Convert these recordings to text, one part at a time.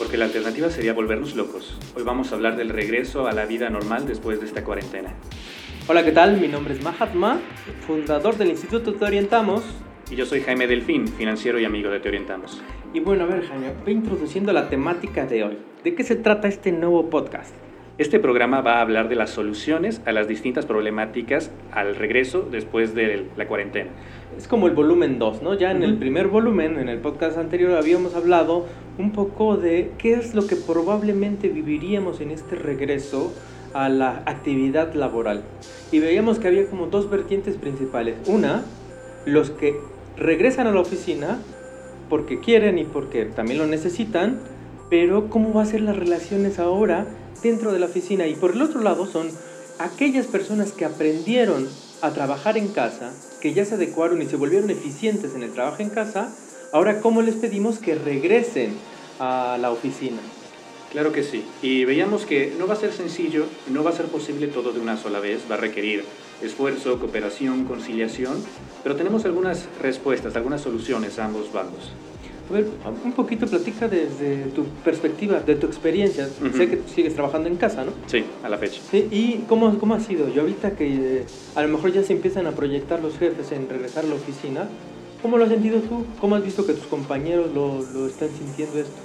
porque la alternativa sería volvernos locos. Hoy vamos a hablar del regreso a la vida normal después de esta cuarentena. Hola, ¿qué tal? Mi nombre es Mahatma, fundador del Instituto Te Orientamos. Y yo soy Jaime Delfín, financiero y amigo de Te Orientamos. Y bueno, a ver, Jaime, voy introduciendo la temática de hoy. ¿De qué se trata este nuevo podcast? Este programa va a hablar de las soluciones a las distintas problemáticas al regreso después de la cuarentena. Es como el volumen 2, ¿no? Ya en el primer volumen, en el podcast anterior, habíamos hablado un poco de qué es lo que probablemente viviríamos en este regreso a la actividad laboral. Y veíamos que había como dos vertientes principales. Una, los que regresan a la oficina porque quieren y porque también lo necesitan, pero cómo va a ser las relaciones ahora dentro de la oficina. Y por el otro lado son aquellas personas que aprendieron a trabajar en casa, que ya se adecuaron y se volvieron eficientes en el trabajo en casa, ahora cómo les pedimos que regresen a la oficina. Claro que sí. Y veíamos que no va a ser sencillo, no va a ser posible todo de una sola vez, va a requerir esfuerzo, cooperación, conciliación, pero tenemos algunas respuestas, algunas soluciones a ambos bandos. A ver, un poquito platica desde tu perspectiva, de tu experiencia. Sé que sigues trabajando en casa, ¿no? Sí, a la fecha. ¿Y cómo, cómo ha sido? Yo ahorita que eh, a lo mejor ya se empiezan a proyectar los jefes en regresar a la oficina, ¿cómo lo has sentido tú? ¿Cómo has visto que tus compañeros lo, lo están sintiendo esto?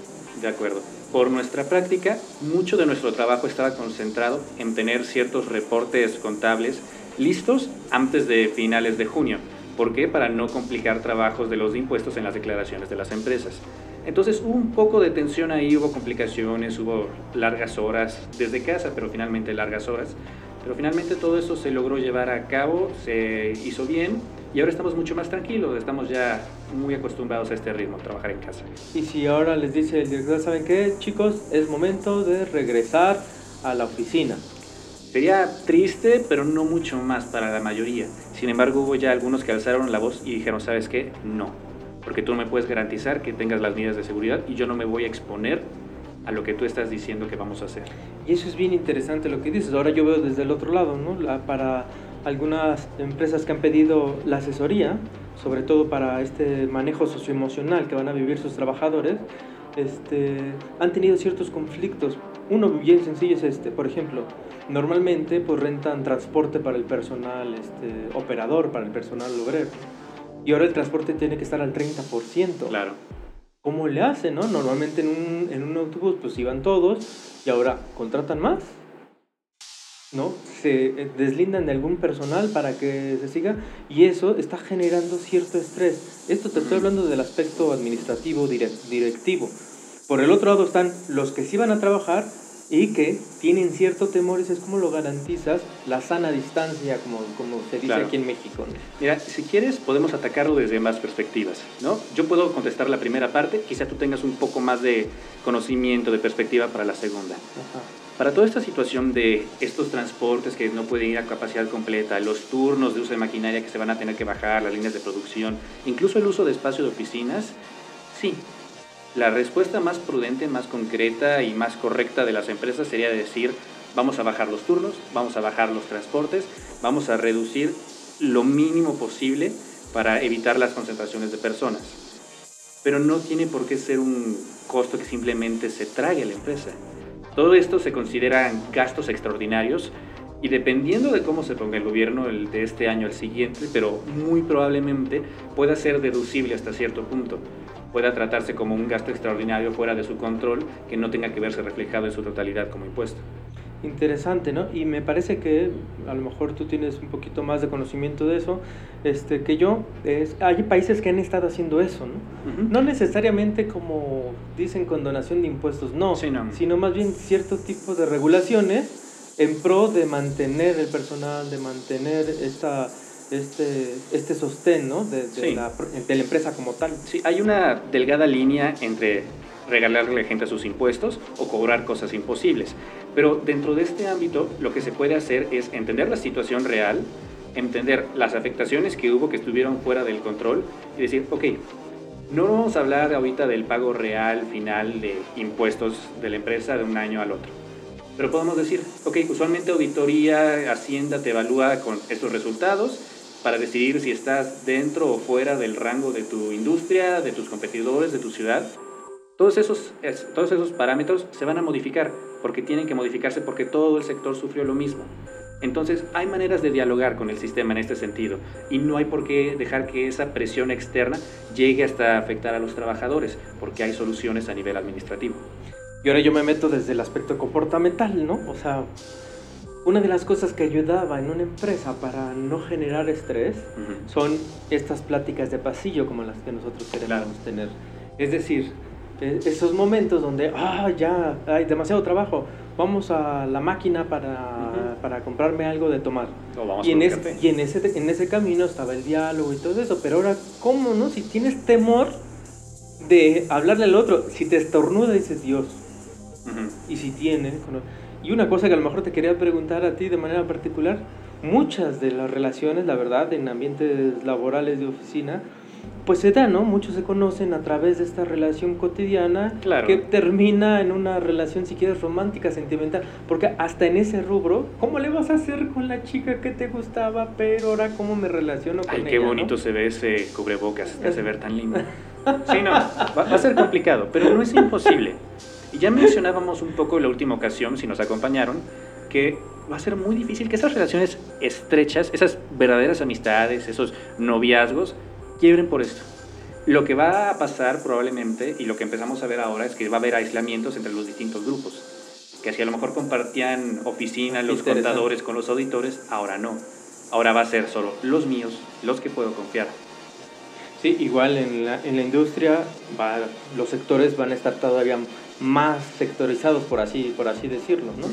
De acuerdo. Por nuestra práctica, mucho de nuestro trabajo estaba concentrado en tener ciertos reportes contables listos antes de finales de junio ¿Por qué? Para no complicar trabajos de los impuestos en las declaraciones de las empresas. Entonces hubo un poco de tensión ahí, hubo complicaciones, hubo largas horas desde casa, pero finalmente largas horas. Pero finalmente todo eso se logró llevar a cabo, se hizo bien y ahora estamos mucho más tranquilos, estamos ya muy acostumbrados a este ritmo, trabajar en casa. Y si ahora les dice el director, ¿saben qué? Chicos, es momento de regresar a la oficina. Sería triste, pero no mucho más para la mayoría. Sin embargo, hubo ya algunos que alzaron la voz y dijeron, ¿sabes qué? No. Porque tú no me puedes garantizar que tengas las medidas de seguridad y yo no me voy a exponer a lo que tú estás diciendo que vamos a hacer. Y eso es bien interesante lo que dices. Ahora yo veo desde el otro lado, ¿no? para algunas empresas que han pedido la asesoría, sobre todo para este manejo socioemocional que van a vivir sus trabajadores, este, han tenido ciertos conflictos. Uno bien sencillo es este, por ejemplo, normalmente pues rentan transporte para el personal este, operador, para el personal obrero. Y ahora el transporte tiene que estar al 30%. Claro. ¿Cómo le hacen, no? Normalmente en un, en un autobús pues iban todos y ahora contratan más. ¿no? Se eh, deslindan de algún personal para que se siga y eso está generando cierto estrés. Esto te estoy hablando del aspecto administrativo directivo. Por el otro lado están los que sí van a trabajar y que tienen cierto temor, es como lo garantizas la sana distancia, como, como se dice aquí en México. Mira, si quieres podemos atacarlo desde más perspectivas, ¿no? Yo puedo contestar la primera parte, quizá tú tengas un poco más de conocimiento, de perspectiva para la segunda. Para toda esta situación de estos transportes que no pueden ir a capacidad completa, los turnos de uso de maquinaria que se van a tener que bajar, las líneas de producción, incluso el uso de espacio de oficinas, sí, la respuesta más prudente, más concreta y más correcta de las empresas sería decir, vamos a bajar los turnos, vamos a bajar los transportes, vamos a reducir lo mínimo posible para evitar las concentraciones de personas. Pero no tiene por qué ser un costo que simplemente se trague a la empresa. Todo esto se consideran gastos extraordinarios y dependiendo de cómo se ponga el gobierno de este año al siguiente, pero muy probablemente pueda ser deducible hasta cierto punto pueda tratarse como un gasto extraordinario fuera de su control que no tenga que verse reflejado en su totalidad como impuesto. Interesante, ¿no? Y me parece que a lo mejor tú tienes un poquito más de conocimiento de eso, este, que yo. Es, hay países que han estado haciendo eso, ¿no? No necesariamente como dicen con donación de impuestos, no, sino más bien cierto tipo de regulaciones en pro de mantener el personal, de mantener esta este, este sostén ¿no? de, la, de, la, empresa como tal. Sí, hay una delgada línea entre regalarle a gente sus impuestos o cobrar cosas imposibles. Pero dentro de este ámbito lo que se puede hacer es entender la situación real, entender las afectaciones que hubo que estuvieron fuera del control y decir, ok, no vamos a hablar ahorita del pago real final de impuestos de la empresa de un año al otro. Pero podemos decir, ok, usualmente auditoría, Hacienda te evalúa con estos resultados para decidir si estás dentro o fuera del rango de tu industria, de tus competidores, de tu ciudad. Todos esos, todos esos parámetros se van a modificar porque tienen que modificarse porque todo el sector sufrió lo mismo. Entonces hay maneras de dialogar con el sistema en este sentido y no hay por qué dejar que esa presión externa llegue hasta afectar a los trabajadores porque hay soluciones a nivel administrativo. Y ahora yo me meto desde el aspecto comportamental, ¿no? O sea, una de las cosas que ayudaba en una empresa para no generar estrés son estas pláticas de pasillo como las que nosotros queremos tener. Es decir, e, esos momentos donde, ah, ya hay demasiado trabajo, vamos a la máquina para, para comprarme algo de tomar. y, en, y en, ese, en ese camino estaba el diálogo y todo eso, pero ahora, ¿cómo no? Si tienes temor de hablarle al otro, si te estornuda, dices Dios. Y si tiene... Y una cosa que a lo mejor te quería preguntar a ti de manera particular, muchas de las relaciones, la verdad, en ambientes laborales de oficina, pues se da, ¿no? Muchos se conocen a través de esta relación cotidiana que termina en una relación, si quieres, romántica, sentimental. Porque hasta en ese rubro, ¿cómo le vas a hacer con la chica que te gustaba, pero ahora cómo me relaciono con Ay, ella? qué bonito se ve ese cubrebocas, te hace ver tan lindo. Sí, no, va, va a ser complicado, pero no es imposible. Y ya mencionábamos un poco la última ocasión, si nos acompañaron, que va a ser muy difícil que esas relaciones estrechas, esas verdaderas amistades, esos noviazgos, quiebren por esto. Lo que va a pasar probablemente, y lo que empezamos a ver ahora, es que va a haber aislamientos entre los distintos grupos. Que si a lo mejor compartían oficina los contadores con los auditores, ahora no. Ahora va a ser solo los míos, los que puedo confiar. Sí, igual en la, en la industria va, los sectores van a estar todavía más sectorizados, por así, por así decirlo. ¿no?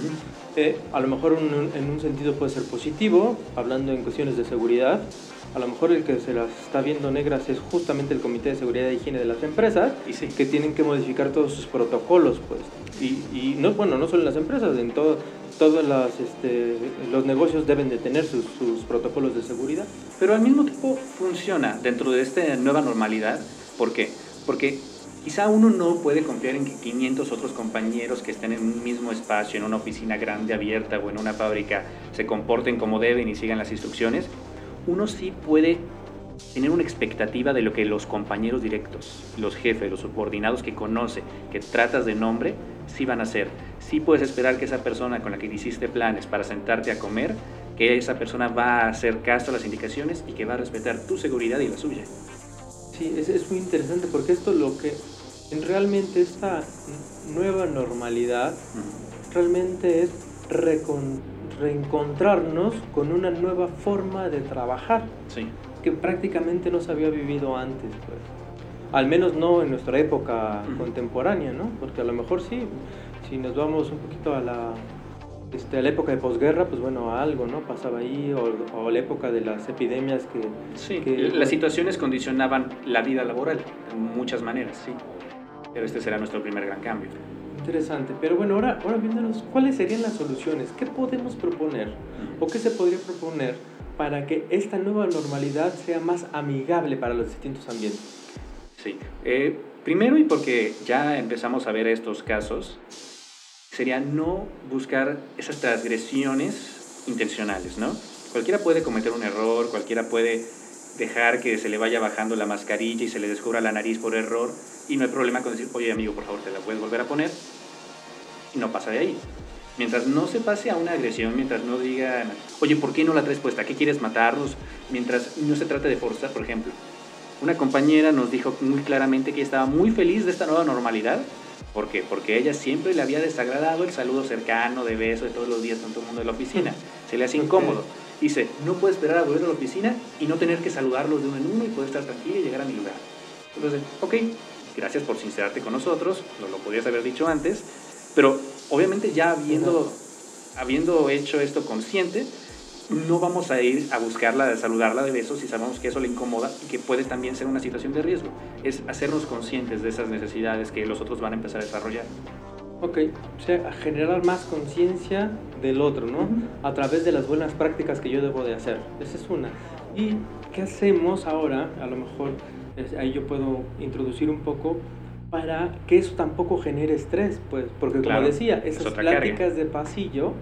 Eh, a lo mejor en un sentido puede ser positivo, hablando en cuestiones de seguridad, a lo mejor el que se las está viendo negras es justamente el Comité de Seguridad e Higiene de las empresas, y sí. que tienen que modificar todos sus protocolos, pues. Y, y no, bueno, no solo en las empresas, en todo, todos este, los negocios deben de tener sus, sus, protocolos de seguridad. Pero al mismo tiempo funciona dentro de esta nueva normalidad. ¿Por qué? Porque quizá uno no puede confiar en que 500 otros compañeros que estén en un mismo espacio, en una oficina grande abierta o en una fábrica, se comporten como deben y sigan las instrucciones uno sí puede tener una expectativa de lo que los compañeros directos, los jefes, los subordinados que conoce, que tratas de nombre, sí van a hacer. Sí puedes esperar que esa persona con la que hiciste planes para sentarte a comer, que esa persona va a hacer caso a las indicaciones y que va a respetar tu seguridad y la suya. Sí, es, es muy interesante porque esto lo que en realmente esta nueva normalidad realmente es recon reencontrarnos con una nueva forma de trabajar sí. que prácticamente no se había vivido antes. Pues. Al menos no en nuestra época contemporánea, ¿no? Porque a lo mejor sí, si nos vamos un poquito a la, este, a la época de posguerra, pues bueno, algo, ¿no? Pasaba ahí, o, o la época de las epidemias que... Sí, que, las situaciones condicionaban la vida laboral de muchas maneras, sí. Pero este será nuestro primer gran cambio. Interesante, pero bueno, ahora, ahora viéndonos, ¿cuáles serían las soluciones? ¿Qué podemos proponer o qué se podría proponer para que esta nueva normalidad sea más amigable para los distintos ambientes? Sí, eh, primero y porque ya empezamos a ver estos casos, sería no buscar esas transgresiones intencionales, ¿no? Cualquiera puede cometer un error, cualquiera puede dejar que se le vaya bajando la mascarilla y se le descubra la nariz por error y no hay problema con decir, oye amigo, por favor, te la puedes volver a poner y no pasa de ahí. Mientras no se pase a una agresión, mientras no digan, oye, ¿por qué no la traes puesta? ¿Qué quieres matarnos? Mientras no se trate de forzar, por ejemplo. Una compañera nos dijo muy claramente que estaba muy feliz de esta nueva normalidad. ¿Por qué? Porque ella siempre le había desagradado el saludo cercano, de beso, de todos los días el mundo de la oficina. Se le hace incómodo. Dice, no puedo esperar a volver a la oficina y no tener que saludarlos de uno en uno y poder estar tranquila y llegar a mi lugar. Entonces, ok, gracias por sincerarte con nosotros, no lo podías haber dicho antes, pero obviamente ya habiendo, habiendo hecho esto consciente, no vamos a ir a buscarla, a saludarla de besos si sabemos que eso le incomoda y que puede también ser una situación de riesgo. Es hacernos conscientes de esas necesidades que los otros van a empezar a desarrollar. Ok, o sea, generar más conciencia del otro, ¿no? A través de las buenas prácticas que yo debo de hacer. Esa es una. ¿Y qué hacemos ahora? A lo mejor ahí yo puedo introducir un poco para que eso tampoco genere estrés, pues, porque como decía, esas pláticas de pasillo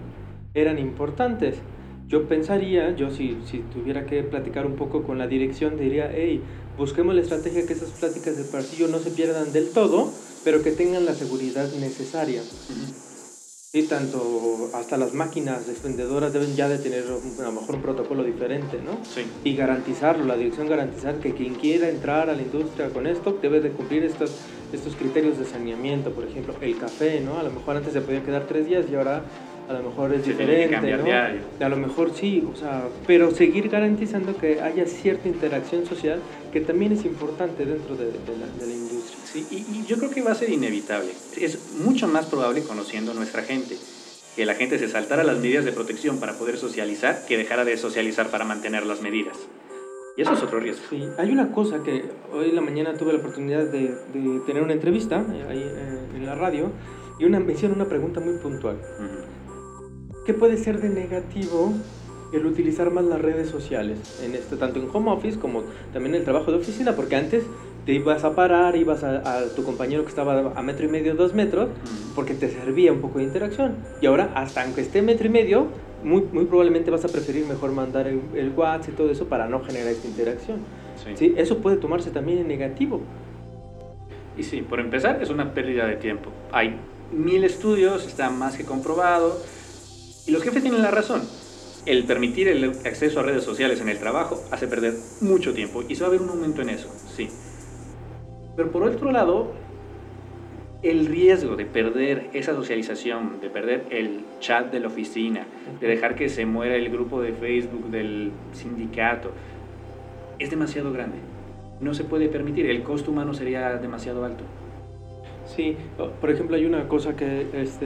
eran importantes. Yo pensaría, yo si, si tuviera que platicar un poco con la dirección, diría, hey, busquemos la estrategia que esas pláticas de pasillo no se pierdan del todo, pero que tengan la seguridad necesaria. Sí, tanto hasta las máquinas expendedoras deben ya de tener a lo mejor un protocolo diferente, ¿no? Sí. Y garantizarlo, la dirección garantizar que quien quiera entrar a la industria con esto debe de cumplir estos, estos criterios de saneamiento, por ejemplo, el café, ¿no? A lo mejor antes se podía quedar tres días y ahora a lo mejor es Se tiene que diferente, ¿no? diario. A lo mejor sí, o sea, pero seguir garantizando que haya cierta interacción social que también es importante dentro de, de la, de la industria. Sí, y, y yo creo que va a ser inevitable. Es mucho más probable conociendo a nuestra gente que la gente se saltara las medidas de protección para poder socializar que dejara de socializar para mantener las medidas. Y eso es otro riesgo. Sí, hay una cosa que hoy en la mañana tuve la oportunidad de, de tener una entrevista eh, ahí eh, en la radio y una, me hicieron una pregunta muy puntual. Ujú. ¿Qué puede ser de negativo el utilizar más las redes sociales? En este, tanto en home office como también en el trabajo de oficina, porque antes te ibas a parar, ibas a, a tu compañero que estaba a metro y medio, dos metros, porque te servía un poco de interacción. Y ahora, hasta aunque esté metro y medio, muy, muy probablemente vas a preferir mejor mandar el, el WhatsApp y todo eso para no generar esta interacción. Sí. ¿sí? Eso puede tomarse también en negativo. Y sí, por empezar, es una pérdida de tiempo. Hay mil estudios, está más que comprobado. Y los jefes tienen la razón. El permitir el acceso a redes sociales en el trabajo hace perder mucho tiempo y se va a ver un aumento en eso, sí. Pero por otro lado, el riesgo de perder esa socialización, de perder el chat de la oficina, de dejar que se muera el grupo de Facebook del sindicato, es demasiado grande. No se puede permitir, el costo humano sería demasiado alto. Sí, por ejemplo, hay una cosa que, este,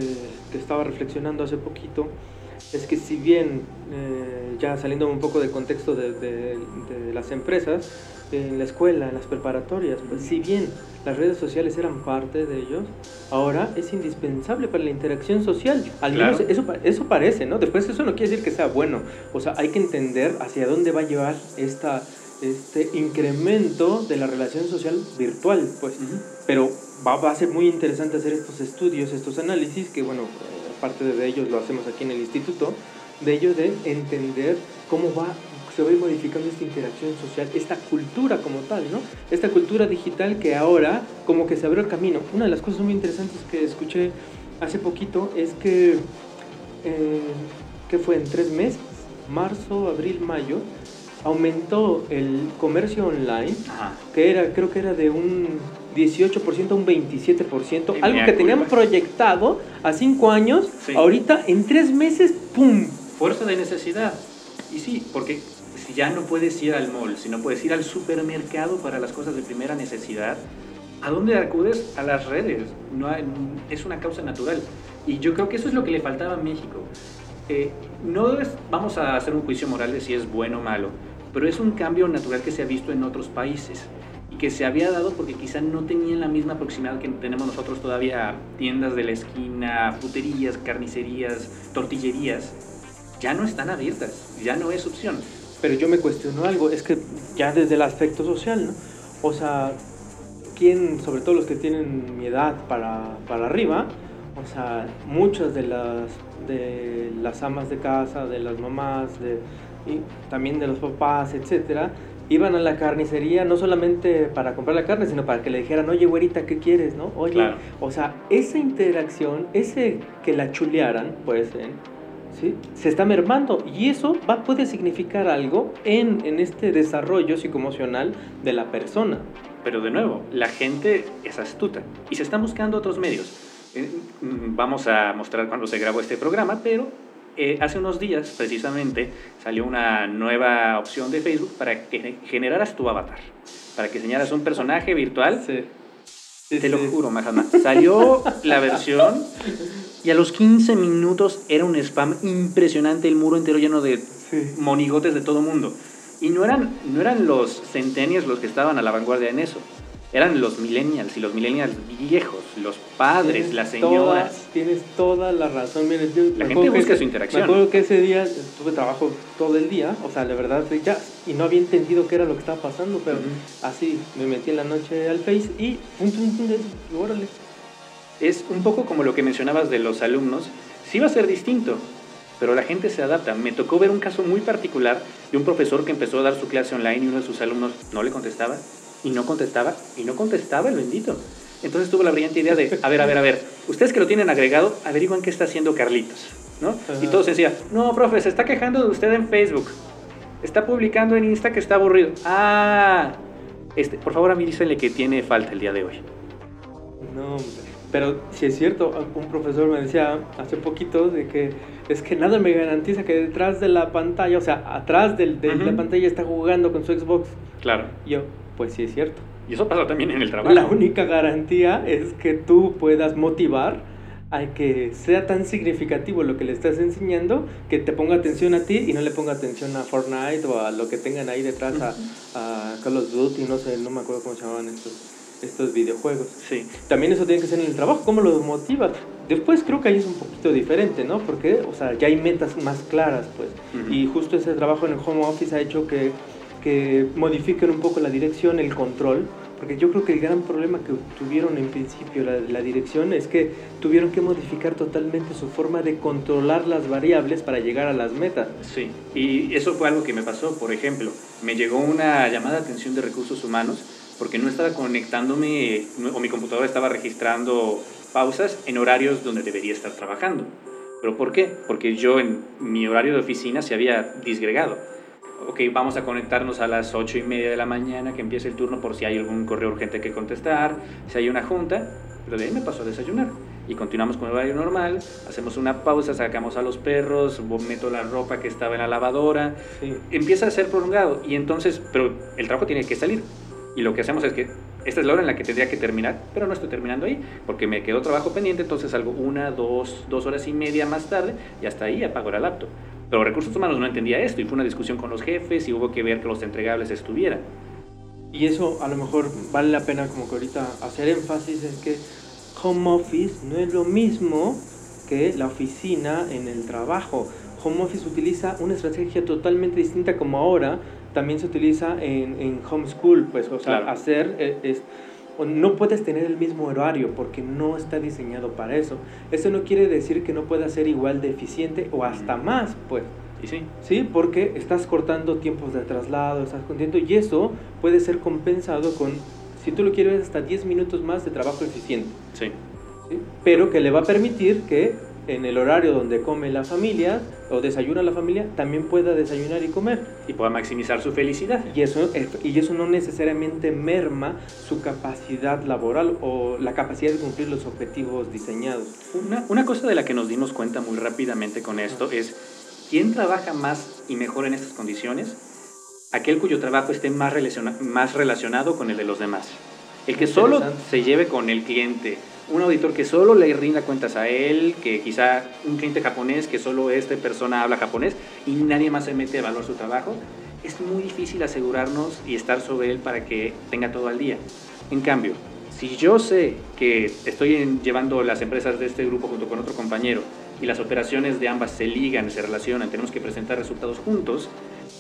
que estaba reflexionando hace poquito, es que si bien, eh, ya saliendo un poco del contexto de, de- de las empresas, en la escuela, en las preparatorias, pues si bien las redes sociales eran parte de ellos, ahora es indispensable para la interacción social. Al menos Claro. eso, eso parece, ¿no? Después eso no quiere decir que sea bueno. O sea, hay que entender hacia dónde va a llevar esta, este incremento de la relación social virtual, pues. Pero va, va a ser muy interesante hacer estos estudios, estos análisis, que bueno, parte de ellos lo hacemos aquí en el instituto, de ello de entender cómo va, se va a ir modificando esta interacción social, esta cultura como tal, ¿no? Esta cultura digital que ahora como que se abrió el camino. Una de las cosas muy interesantes que escuché hace poquito es que, eh, que fue en tres meses, marzo, abril, mayo, aumentó el comercio online Ajá. que era, creo que era de un 18% a un 27%, Y algo que teníamos proyectado a 5 años, Sí. ahorita en 3 meses, ¡pum! Fuerza de necesidad. Y sí, porque si ya no puedes ir al mall, si no puedes ir al supermercado para las cosas de primera necesidad, ¿a dónde acudes? A las redes. No hay- es una causa natural. Y yo creo que eso es lo que le faltaba a México. Eh, no es, vamos a hacer un juicio moral de si es bueno o malo, pero es un cambio natural que se ha visto en otros países que se había dado porque quizá no tenían la misma proximidad que tenemos nosotros todavía, tiendas de la esquina, fruterías, carnicerías, tortillerías, ya no están abiertas, ya no es opción. Pero yo me cuestiono algo, es que ya desde el aspecto social, ¿no? O sea, ¿quién, sobre todo los que tienen mi edad para, para arriba, o sea, muchas de las, de las amas de casa, de las mamás, de, y también de los papás, etcétera, iban a la carnicería no solamente para comprar la carne, sino para que le dijeran, oye, güerita, ¿qué quieres, no? Oye, Claro. o sea, esa interacción, ese que la chulearan, pues, ¿eh? ¿sí? se está mermando y eso va, puede significar algo en, en este desarrollo psicoemocional de la persona. Pero de nuevo, la gente es astuta y se están buscando otros medios. Eh, mm, Vamos a mostrar cuando se grabó este programa, pero eh, hace unos días precisamente salió una nueva opción de Facebook para que generaras tu avatar, para que señalas un personaje virtual. Sí. Te lo juro, Mahama. Salió la versión y a los 15 minutos era un spam impresionante, el muro entero lleno de Sí. monigotes de todo mundo. Y no eran, no eran los centennials los que estaban a la vanguardia en eso. Eran los millennials y los millennials viejos, los padres, Tienes las señoras. tienes toda la razón. Miren, yo La gente busca ese- su interacción. Me acuerdo que ese día tuve trabajo todo el día, o sea, la verdad, ya, y no había entendido qué era lo que estaba pasando, pero Ujú. así me metí en la noche al Face y pum, pum, pum, órale. Es un poco como lo que mencionabas de los alumnos. Sí va a ser distinto, pero la gente se adapta. Me tocó ver un caso muy particular de un profesor que empezó a dar su clase online y uno de sus alumnos no le contestaba y no contestaba y no contestaba el bendito. Entonces tuvo la brillante idea de, a ver, a ver, a ver, ustedes que lo tienen agregado, averiguan qué está haciendo Carlitos, ¿no? Y todos decían, no, profe, se está quejando de usted en Facebook, está publicando en Insta que está aburrido. Ah, este, por favor a mí dícenle que tiene falta el día de hoy. No, pero si es cierto, un profesor me decía hace poquito de que es que nada me garantiza que detrás de la pantalla, o sea, atrás de la pantalla está jugando con su Xbox. Claro. yo, pues sí es cierto. Y eso pasa también en el trabajo. La única garantía es que tú puedas motivar a que sea tan significativo lo que le estás enseñando que te ponga atención a ti y no le ponga atención a Fortnite o a lo que tengan ahí detrás, a, a Call of Duty, no sé, no me acuerdo cómo se llamaban estos estos videojuegos. Sí. También eso tiene que ser en el trabajo, ¿cómo lo motivas? Después creo que ahí es un poquito diferente, ¿no? Porque, o sea, ya hay metas más claras, pues. Y justo ese trabajo en el home office ha hecho que, que modifiquen un poco la dirección, el control, porque yo creo que el gran problema que tuvieron en principio la, la, dirección es que tuvieron que modificar totalmente su forma de controlar las variables para llegar a las metas. Sí, y eso fue algo que me pasó, por ejemplo, me llegó una llamada de atención de recursos humanos porque no estaba conectándome o mi computadora estaba registrando pausas en horarios donde debería estar trabajando. ¿Pero por qué? Porque yo en mi horario de oficina se había disgregado. Ok, vamos a conectarnos a las ocho y media de la mañana que empiece el turno por si hay algún correo urgente que contestar, si hay una junta, pero de ahí me paso a desayunar. Y continuamos con el horario normal, hacemos una pausa, sacamos a los perros, meto la ropa que estaba en la lavadora, empieza a ser prolongado y entonces, pero el trabajo tiene que salir. Y lo que hacemos es que esta es la hora en la que tendría que terminar, pero no estoy terminando ahí, porque me quedó trabajo pendiente, entonces salgo una, dos, dos horas y media más tarde y hasta ahí apago la laptop. Pero recursos humanos no entendía esto y fue una discusión con los jefes y hubo que ver que los entregables estuvieran. Y eso a lo mejor vale la pena como que ahorita hacer énfasis en que home office no es lo mismo que la oficina en el trabajo. Home office utiliza una estrategia totalmente distinta como ahora también se utiliza en, en homeschool, pues, o sea, hacer eh, es, no puedes tener el mismo horario porque no está diseñado para eso. Eso no quiere decir que no pueda ser igual de eficiente o hasta más, pues. ¿Y sí? Sí, porque estás cortando tiempos de traslado, estás contento y eso puede ser compensado con, si tú lo quieres, hasta 10 minutos más de trabajo eficiente. Sí. ¿Sí? Pero que le va a permitir que en el horario donde come la familia o desayuna la familia, también pueda desayunar y comer. Y pueda maximizar su felicidad. Y eso, y eso no necesariamente merma su capacidad laboral o la capacidad de cumplir los objetivos diseñados. Una, una cosa de la que nos dimos cuenta muy rápidamente con esto es, ¿quién trabaja más y mejor en estas condiciones? Aquel cuyo trabajo esté más, más relacionado con el de los demás. El que solo se lleve con el cliente, un auditor que solo le rinda cuentas a él, que quizá un cliente japonés que solo esta persona habla japonés y nadie más se mete a valor su trabajo, es muy difícil asegurarnos y estar sobre él para que tenga todo al día. En cambio, si yo sé que estoy llevando las empresas de este grupo junto con otro compañero y las operaciones de ambas se ligan, se relacionan, tenemos que presentar resultados juntos,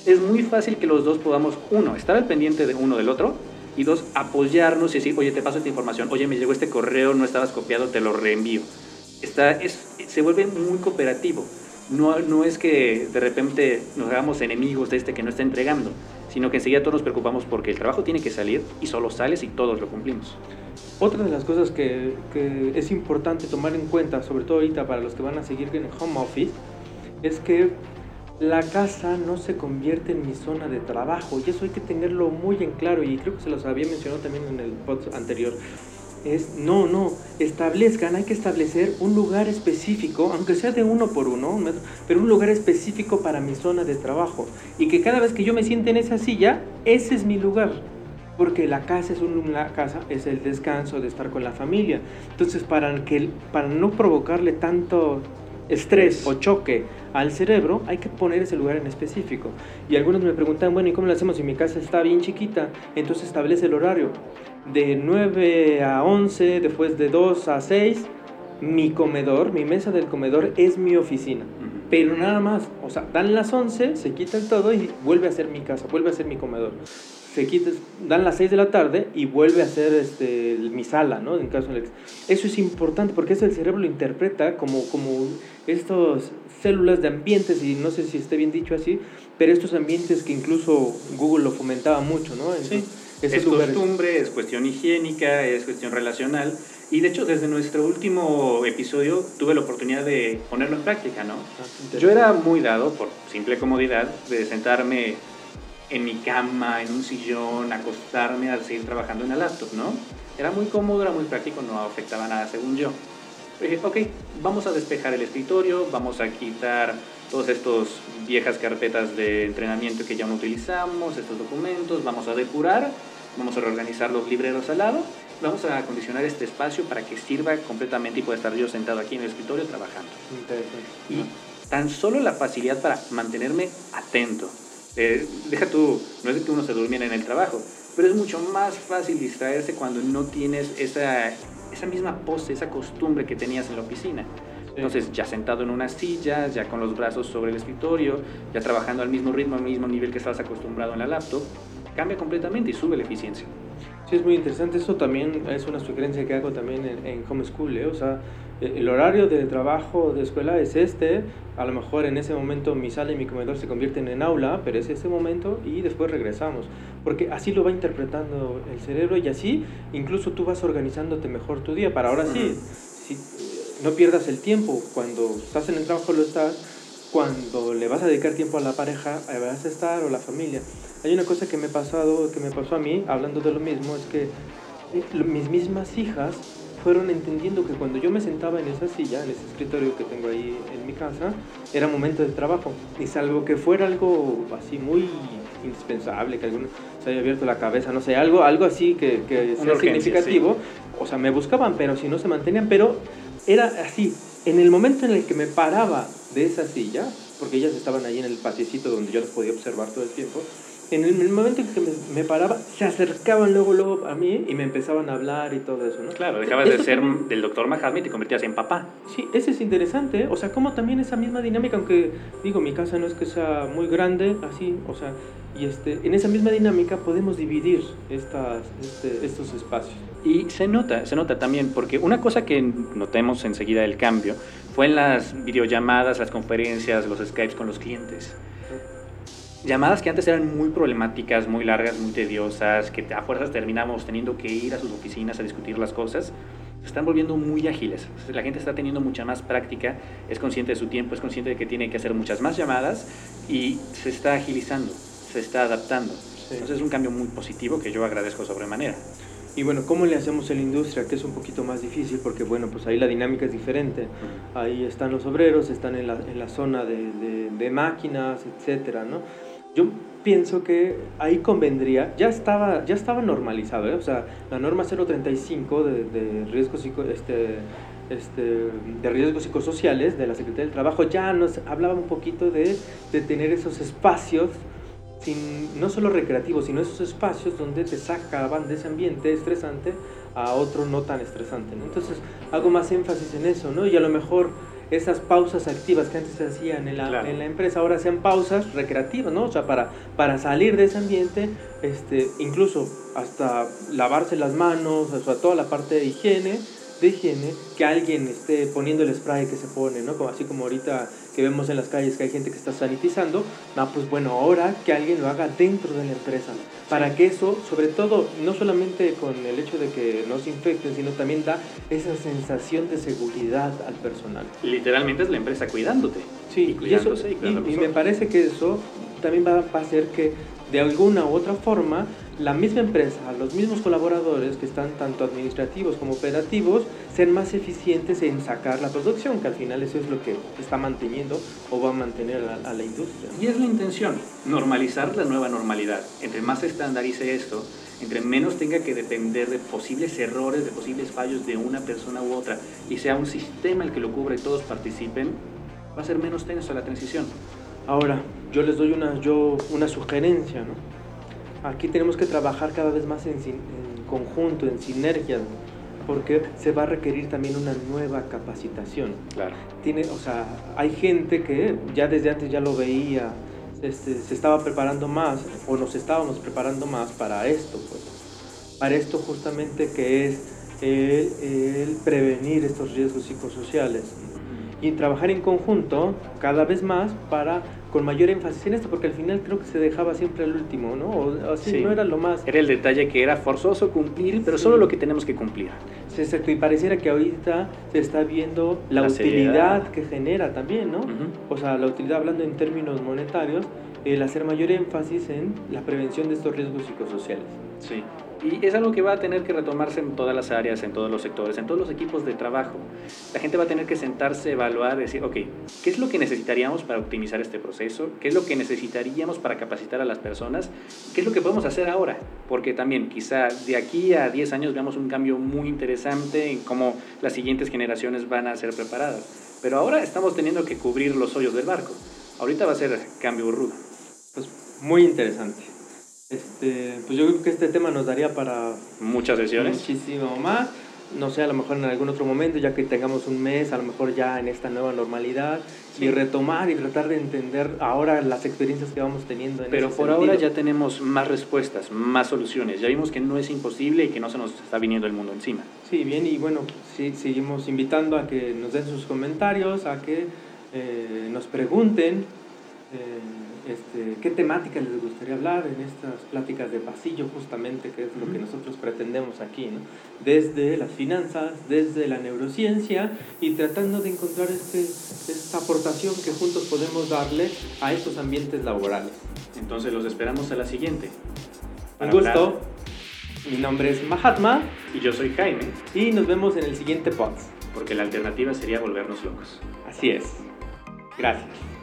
es muy fácil que los dos podamos, uno, estar al pendiente de uno del otro y dos, apoyarnos y decir, oye, te paso esta información, oye, me llegó este correo, no estabas copiado, te lo reenvío. Está, es, se vuelve muy cooperativo. No, no es que de repente nos hagamos enemigos de este que no está entregando, sino que enseguida todos nos preocupamos porque el trabajo tiene que salir y solo sales y todos lo cumplimos. Otra de las cosas que, que es importante tomar en cuenta, sobre todo ahorita para los que van a seguir en el home office, es que la casa no se convierte en mi zona de trabajo y eso hay que tenerlo muy en claro y creo que se los había mencionado también en el podcast anterior. Es, no, no, establezcan, hay que establecer un lugar específico, aunque sea de uno por uno, pero un lugar específico para mi zona de trabajo. Y que cada vez que yo me siente en esa silla, ese es mi lugar. Porque la casa es una casa, es el descanso de estar con la familia. Entonces, para, que, para no provocarle tanto estrés o choque al cerebro, hay que poner ese lugar en específico. Y algunos me preguntan, bueno, ¿y cómo lo hacemos si mi casa está bien chiquita? Entonces establece el horario. De 9 a 11, después de 2 a 6, mi comedor, mi mesa del comedor es mi oficina. Pero nada más, o sea, dan las 11, se quita el todo y vuelve a ser mi casa, vuelve a ser mi comedor. Se quita, dan las 6 de la tarde y vuelve a hacer este, mi sala, ¿no? En caso eso es importante porque eso el cerebro lo interpreta como, como estas células de ambientes, y no sé si esté bien dicho así, pero estos ambientes que incluso Google lo fomentaba mucho, ¿no? sí. Es costumbre, es cuestión higiénica, es cuestión relacional. Y de hecho, desde nuestro último episodio tuve la oportunidad de ponerlo en práctica, ¿no? Ah, Yo era muy dado, por simple comodidad, de sentarme en mi cama, en un sillón, acostarme a seguir trabajando en la laptop, ¿no? Era muy cómodo, era muy práctico, no afectaba nada según yo. dije, ok, vamos a despejar el escritorio, vamos a quitar todas estas viejas carpetas de entrenamiento que ya no utilizamos, estos documentos, vamos a depurar, vamos a reorganizar los libreros al lado, vamos a acondicionar este espacio para que sirva completamente y pueda estar yo sentado aquí en el escritorio trabajando. Y tan solo la facilidad para mantenerme atento, eh, deja tú, no es que uno se durmiera en el trabajo, pero es mucho más fácil distraerse cuando no tienes esa, esa misma pose, esa costumbre que tenías en la oficina. Entonces, ya sentado en una silla, ya con los brazos sobre el escritorio, ya trabajando al mismo ritmo, al mismo nivel que estabas acostumbrado en la laptop, cambia completamente y sube la eficiencia. Sí, es muy interesante. Eso también es una sugerencia que hago también en, en Homeschool. ¿eh? O sea, el horario de trabajo de escuela es este, a lo mejor en ese momento mi sala y mi comedor se convierten en aula, pero es ese momento y después regresamos, porque así lo va interpretando el cerebro y así incluso tú vas organizándote mejor tu día. Para ahora sí, si, no pierdas el tiempo, cuando estás en el trabajo lo estás, cuando le vas a dedicar tiempo a la pareja, vas a estar o la familia. Hay una cosa que me, pasado, que me pasó a mí, hablando de lo mismo, es que eh, mis mismas hijas fueron entendiendo que cuando yo me sentaba en esa silla, en ese escritorio que tengo ahí en mi casa, era momento de trabajo. Y salvo que fuera algo así muy indispensable, que alguno se haya abierto la cabeza, no sé, algo, algo así que, que sea significativo, o sea, me buscaban, pero si no se mantenían, pero era así, en el momento en el que me paraba de esa silla, porque ellas estaban ahí en el patiecito donde yo las podía observar todo el tiempo, en el momento en que me, paraba, se acercaban luego, luego a mí y me empezaban a hablar y todo eso, ¿no? Claro, dejabas de ser del doctor Mahatma y te convertías en papá. Sí, ese es interesante, ¿eh? o sea, como también esa misma dinámica, aunque digo, mi casa no es que sea muy grande, así, o sea, y este, en esa misma dinámica podemos dividir estas, este, estos espacios. Y se nota, se nota también, porque una cosa que notemos enseguida del cambio fue en las videollamadas, las conferencias, los Skypes con los clientes llamadas que antes eran muy problemáticas, muy largas, muy tediosas, que a fuerzas terminamos teniendo que ir a sus oficinas a discutir las cosas, se están volviendo muy ágiles. La gente está teniendo mucha más práctica, es consciente de su tiempo, es consciente de que tiene que hacer muchas más llamadas y se está agilizando, se está adaptando. Entonces es un cambio muy positivo que yo agradezco sobremanera. Y bueno, ¿cómo le hacemos en la industria? Que es un poquito más difícil porque, bueno, pues ahí la dinámica es diferente. Ahí están los obreros, están en la, en la zona de, de, de máquinas, etcétera, ¿no? Yo pienso que ahí convendría, ya estaba, ya estaba normalizado, ¿eh? o sea, la norma 035 de, de riesgos este, este, de riesgos psicosociales de la Secretaría del Trabajo ya nos hablaba un poquito de, de tener esos espacios sin, no solo recreativos, sino esos espacios donde te sacaban de ese ambiente estresante a otro no tan estresante. Entonces hago más énfasis en eso, ¿no? Y a lo mejor esas pausas activas que antes se hacían en la, en la empresa, ahora sean pausas recreativas, ¿no? O sea, para, para salir de ese ambiente, este, incluso hasta lavarse las manos, o sea, toda la parte de higiene, de higiene, que alguien esté poniendo el spray que se pone, ¿no? Como, así como ahorita que vemos en las calles que hay gente que está sanitizando, no, pues bueno, ahora que alguien lo haga dentro de la empresa, para que eso, sobre todo, no solamente con el hecho de que no se infecten, sino también da esa sensación de seguridad al personal. Literalmente es la empresa cuidándote. Sí, y, eso, y, me parece que eso también va, va a hacer que de alguna u otra forma la misma empresa, los mismos colaboradores que están tanto administrativos como operativos, sean más eficientes en sacar la producción, que al final eso es lo que está manteniendo o va a mantener a, la industria. Y es la intención, normalizar la nueva normalidad. Entre más se estandarice esto, entre menos tenga que depender de posibles errores, de posibles fallos de una persona u otra, y sea un sistema el que lo cubra y todos participen, va a ser menos tenso la transición. Ahora, yo les doy una, yo, una sugerencia, ¿no? Aquí tenemos que trabajar cada vez más en, conjunto, en sinergia, porque se va a requerir también una nueva capacitación. Claro. Tiene, o sea, hay gente que ya desde antes ya lo veía este, se estaba preparando más o nos estábamos preparando más para esto, pues. Para esto justamente que es el, prevenir estos riesgos psicosociales y trabajar en conjunto cada vez más para con mayor énfasis en esto, porque al final creo que se dejaba siempre al último, ¿no? O así no era lo más. Era el detalle que era forzoso cumplir, pero solo lo que tenemos que cumplir. Sí, exacto, y pareciera que ahorita se está viendo la, utilidad que genera también, ¿no? O sea, la utilidad hablando en términos monetarios, el hacer mayor énfasis en la prevención de estos riesgos psicosociales. Sí. Y es algo que va a tener que retomarse en todas las áreas, en todos los sectores, en todos los equipos de trabajo. La gente va a tener que sentarse, evaluar, decir, ok, ¿qué es lo que necesitaríamos para optimizar este proceso? ¿Qué es lo que necesitaríamos para capacitar a las personas? ¿Qué es lo que podemos hacer ahora? Porque también quizá de aquí a 10 años veamos un cambio muy interesante en cómo las siguientes generaciones van a ser preparadas. Pero ahora estamos teniendo que cubrir los hoyos del barco. Ahorita va a ser cambio rudo. Pues muy interesante. Este, pues yo creo que este tema nos daría para muchas sesiones. Muchísimo más. No sé, a lo mejor en algún otro momento, ya que tengamos un mes, a lo mejor ya en esta nueva normalidad, y retomar y tratar de entender ahora las experiencias que vamos teniendo. En Pero por ahora ya tenemos más respuestas, más soluciones. Ya vimos que no es imposible y que no se nos está viniendo el mundo encima. Sí, bien, y bueno, sí, seguimos invitando a que nos den sus comentarios, a que eh, nos pregunten. Eh, este, qué temática les gustaría hablar en estas pláticas de pasillo, justamente, que es lo que nosotros pretendemos aquí, ¿no? desde las finanzas, desde la neurociencia y tratando de encontrar este, esta aportación que juntos podemos darle a estos ambientes laborales. Entonces los esperamos a la siguiente. Un gusto. Mi nombre es Mahatma. Y yo soy Jaime. Y nos vemos en el siguiente podcast. Porque la alternativa sería volvernos locos. Así es. Gracias.